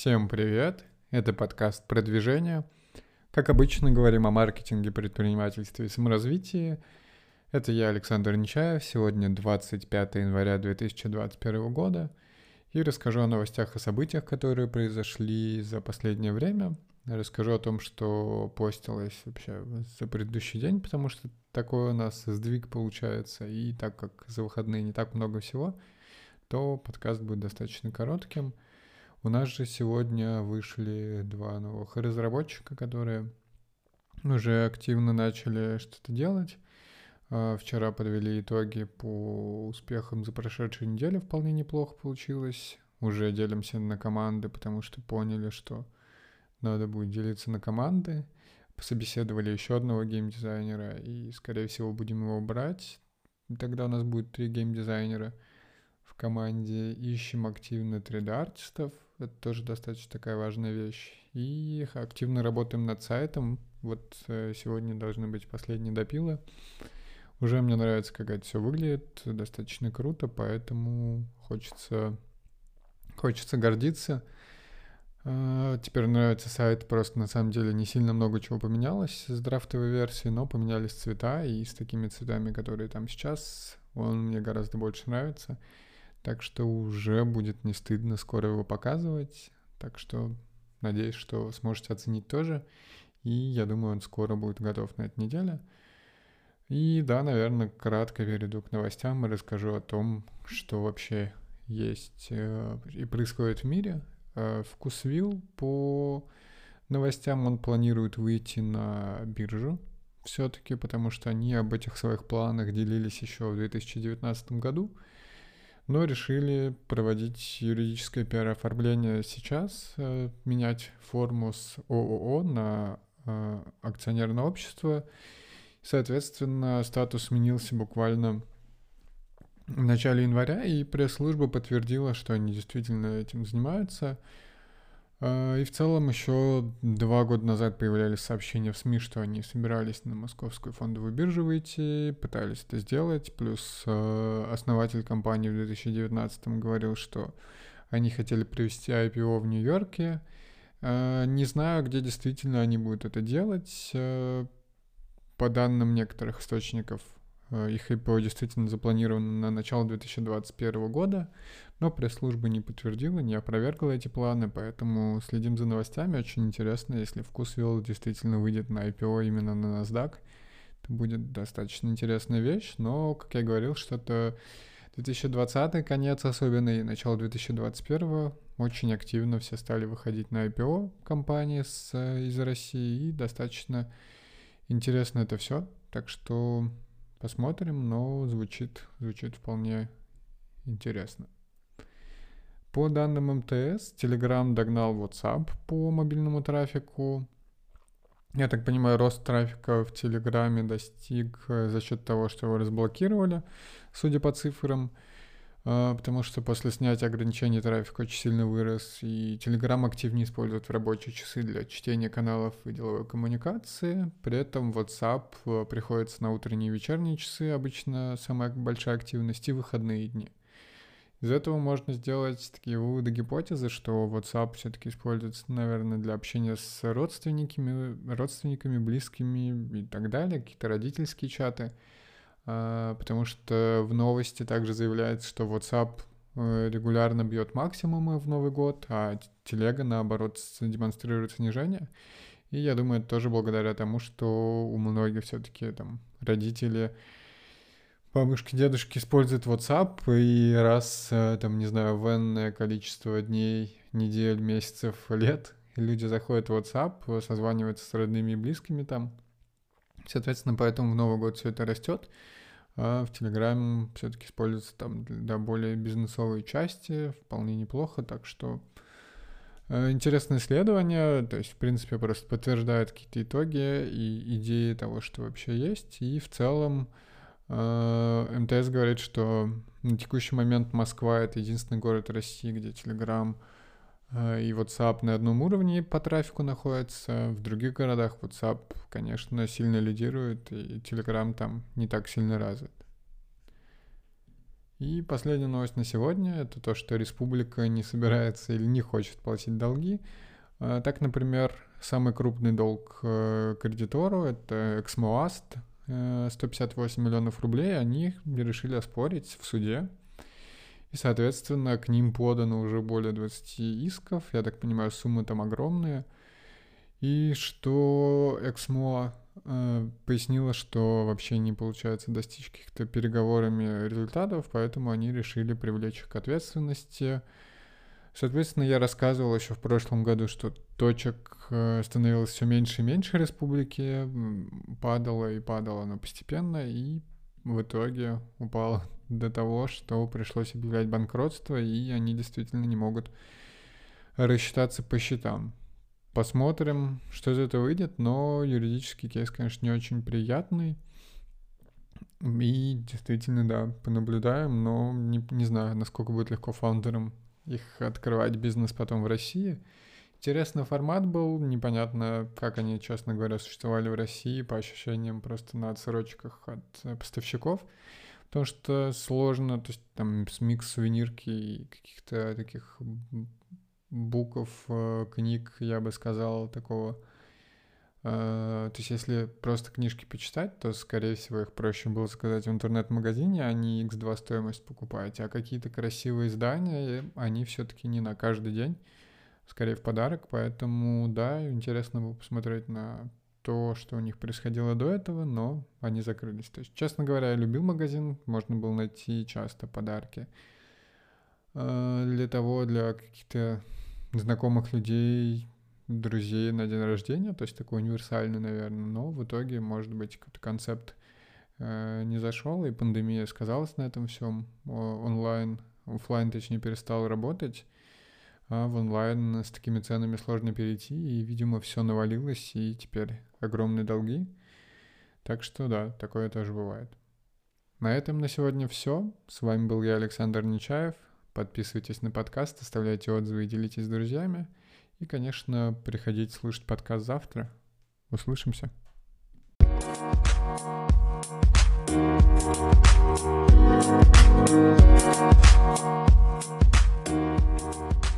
Всем привет! Это подкаст «Продвижение». Как обычно, говорим о маркетинге, предпринимательстве и саморазвитии. Это я, Александр Нечаев. Сегодня 25 января 2021 года. И расскажу о новостях и событиях, которые произошли за последнее время. Расскажу о том, что постилось вообще за предыдущий день, потому что такой у нас сдвиг получается. И так как за выходные не так много всего, то подкаст будет достаточно коротким – у нас же сегодня вышли два новых разработчика, которые уже активно начали что-то делать. А, вчера подвели итоги по успехам за прошедшую неделю, вполне неплохо получилось. Уже делимся на команды, потому что поняли, что надо будет делиться на команды. Пособеседовали еще одного геймдизайнера, и, скорее всего, будем его брать. Тогда у нас будет три геймдизайнера в команде. Ищем активно 3D-артистов, это тоже достаточно такая важная вещь. И активно работаем над сайтом. Вот э, сегодня должны быть последние допилы. Уже мне нравится, как это все выглядит, достаточно круто, поэтому хочется, хочется гордиться. А, теперь нравится сайт, просто на самом деле не сильно много чего поменялось с драфтовой версии, но поменялись цвета, и с такими цветами, которые там сейчас, он мне гораздо больше нравится. Так что уже будет не стыдно скоро его показывать. Так что надеюсь, что сможете оценить тоже. И я думаю, он скоро будет готов на этой неделе. И да, наверное, кратко перейду к новостям и расскажу о том, что вообще есть э, и происходит в мире. Э, Вкусвилл по новостям он планирует выйти на биржу все-таки, потому что они об этих своих планах делились еще в 2019 году но решили проводить юридическое пиар-оформление сейчас, э, менять форму с ООО на э, акционерное общество. Соответственно, статус сменился буквально в начале января, и пресс-служба подтвердила, что они действительно этим занимаются – и в целом еще два года назад появлялись сообщения в СМИ, что они собирались на московскую фондовую биржу выйти, пытались это сделать. Плюс а, основатель компании в 2019 говорил, что они хотели провести IPO в Нью-Йорке. А, не знаю, где действительно они будут это делать. По данным некоторых источников, их IPO действительно запланировано на начало 2021 года, но пресс-служба не подтвердила, не опровергла эти планы, поэтому следим за новостями. Очень интересно, если Вкусвилл действительно выйдет на IPO именно на NASDAQ. Это будет достаточно интересная вещь, но, как я говорил, что-то 2020 конец особенно и начало 2021 очень активно все стали выходить на IPO компании с, из России, и достаточно интересно это все. Так что посмотрим, но звучит, звучит вполне интересно. По данным МТС, Telegram догнал WhatsApp по мобильному трафику. Я так понимаю, рост трафика в Телеграме достиг э, за счет того, что его разблокировали, судя по цифрам, потому что после снятия ограничений трафик очень сильно вырос, и Telegram активнее использует в рабочие часы для чтения каналов и деловой коммуникации. При этом WhatsApp э, приходится на утренние и вечерние часы, обычно самая большая активность, и выходные дни. Из этого можно сделать такие выводы, гипотезы, что WhatsApp все-таки используется, наверное, для общения с родственниками, родственниками, близкими и так далее, какие-то родительские чаты, а, потому что в новости также заявляется, что WhatsApp э, регулярно бьет максимумы в Новый год, а телега, наоборот, демонстрирует снижение. И я думаю, это тоже благодаря тому, что у многих все-таки там родители бабушки, дедушки используют WhatsApp, и раз, э, там, не знаю, в энное количество дней, недель, месяцев, лет люди заходят в WhatsApp, созваниваются с родными и близкими там. Соответственно, поэтому в Новый год все это растет. А в Telegram все-таки используется там для более бизнесовой части, вполне неплохо, так что э, интересное исследование, то есть, в принципе, просто подтверждает какие-то итоги и идеи того, что вообще есть, и в целом Э, МТС говорит, что на текущий момент Москва — это единственный город России, где Telegram и WhatsApp на одном уровне по трафику находятся. В других городах WhatsApp, конечно, сильно лидирует, и Telegram там не так сильно развит. И последняя новость на сегодня — это то, что республика не собирается или не хочет платить долги. А, так, например, самый крупный долг э, кредитору — это Эксмоаст, 158 миллионов рублей, они решили оспорить в суде. И, соответственно, к ним подано уже более 20 исков. Я так понимаю, суммы там огромные. И что Эксмо э, пояснила, что вообще не получается достичь каких-то переговорами результатов, поэтому они решили привлечь их к ответственности. Соответственно, я рассказывал еще в прошлом году, что точек э, становилось все меньше и меньше республики, падало и падало оно постепенно, и в итоге упало до того, что пришлось объявлять банкротство, и они действительно не могут рассчитаться по счетам. Посмотрим, что из этого выйдет, но юридический кейс, конечно, не очень приятный. И действительно, да, понаблюдаем, но не, не знаю, насколько будет легко фаундерам их открывать бизнес потом в России. Интересный формат был, непонятно, как они, честно говоря, существовали в России, по ощущениям просто на отсрочках от э, поставщиков, потому что сложно, то есть там микс сувенирки и каких-то таких букв, э, книг, я бы сказал, такого. Э, то есть если просто книжки почитать, то, скорее всего, их проще было заказать в интернет-магазине, а не x2 стоимость покупать. А какие-то красивые издания, они все-таки не на каждый день, скорее в подарок. Поэтому, да, интересно было посмотреть на то, что у них происходило до этого, но они закрылись. То есть, честно говоря, я любил магазин, можно было найти часто подарки э, для того, для каких-то знакомых людей, друзей на день рождения, то есть такой универсальный, наверное, но в итоге, может быть, какой-то концепт э, не зашел, и пандемия сказалась на этом всем. Онлайн, офлайн, точнее, перестал работать, а в онлайн с такими ценами сложно перейти, и, видимо, все навалилось, и теперь огромные долги. Так что да, такое тоже бывает. На этом на сегодня все. С вами был я, Александр Нечаев. Подписывайтесь на подкаст, оставляйте отзывы и делитесь с друзьями. И, конечно, приходите слушать подкаст завтра. Услышимся. Thank you.